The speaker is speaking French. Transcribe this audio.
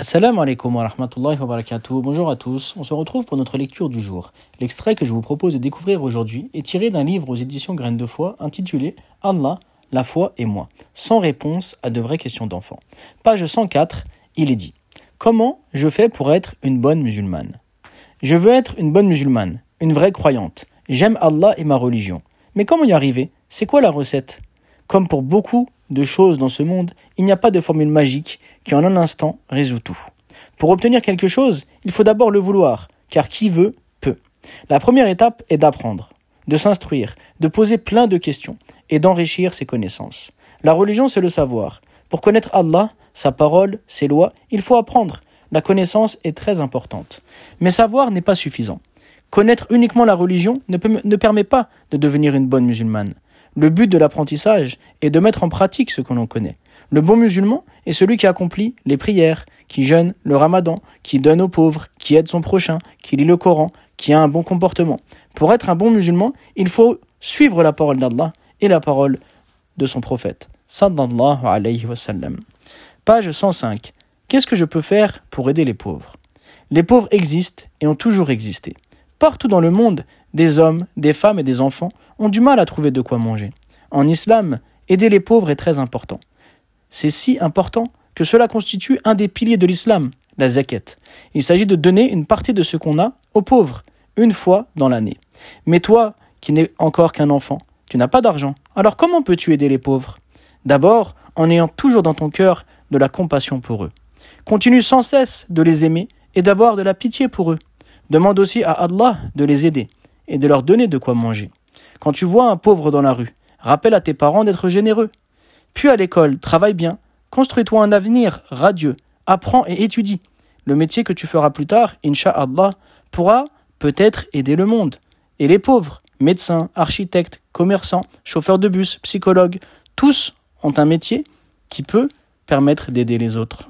Assalamu alaikum wa rahmatullahi wa barakatuh. Bonjour à tous. On se retrouve pour notre lecture du jour. L'extrait que je vous propose de découvrir aujourd'hui est tiré d'un livre aux éditions Graines de foi intitulé Allah, la foi et moi, sans réponse à de vraies questions d'enfants. Page 104, il est dit Comment je fais pour être une bonne musulmane? Je veux être une bonne musulmane, une vraie croyante. J'aime Allah et ma religion. Mais comment y arriver? C'est quoi la recette? Comme pour beaucoup de choses dans ce monde, il n'y a pas de formule magique qui en un instant résout tout. Pour obtenir quelque chose, il faut d'abord le vouloir, car qui veut, peut. La première étape est d'apprendre, de s'instruire, de poser plein de questions et d'enrichir ses connaissances. La religion, c'est le savoir. Pour connaître Allah, sa parole, ses lois, il faut apprendre. La connaissance est très importante. Mais savoir n'est pas suffisant. Connaître uniquement la religion ne, permet pas de devenir une bonne musulmane. Le but de l'apprentissage est de mettre en pratique ce que l'on connaît. Le bon musulman est celui qui accomplit les prières, qui jeûne le ramadan, qui donne aux pauvres, qui aide son prochain, qui lit le Coran, qui a un bon comportement. Pour être un bon musulman, il faut suivre la parole d'Allah et la parole de son prophète. Alayhi wa. Page 105. Qu'est-ce que je peux faire pour aider les pauvres? Les pauvres existent et ont toujours existé. Partout dans le monde, des hommes, des femmes et des enfants ont du mal à trouver de quoi manger. En islam, aider les pauvres est très important. C'est si important que cela constitue un des piliers de l'islam, la zakat. Il s'agit de donner une partie de ce qu'on a aux pauvres, une fois dans l'année. Mais toi, qui n'es encore qu'un enfant, tu n'as pas d'argent. Alors comment peux-tu aider les pauvres? D'abord, en ayant toujours dans ton cœur de la compassion pour eux. Continue sans cesse de les aimer et d'avoir de la pitié pour eux. Demande aussi à Allah de les aider et de leur donner de quoi manger. Quand tu vois un pauvre dans la rue, rappelle à tes parents d'être généreux. Puis à l'école, travaille bien, construis-toi un avenir radieux, apprends et étudie. Le métier que tu feras plus tard, Inch'Allah, pourra peut-être aider le monde. Et les pauvres, médecins, architectes, commerçants, chauffeurs de bus, psychologues, tous ont un métier qui peut permettre d'aider les autres.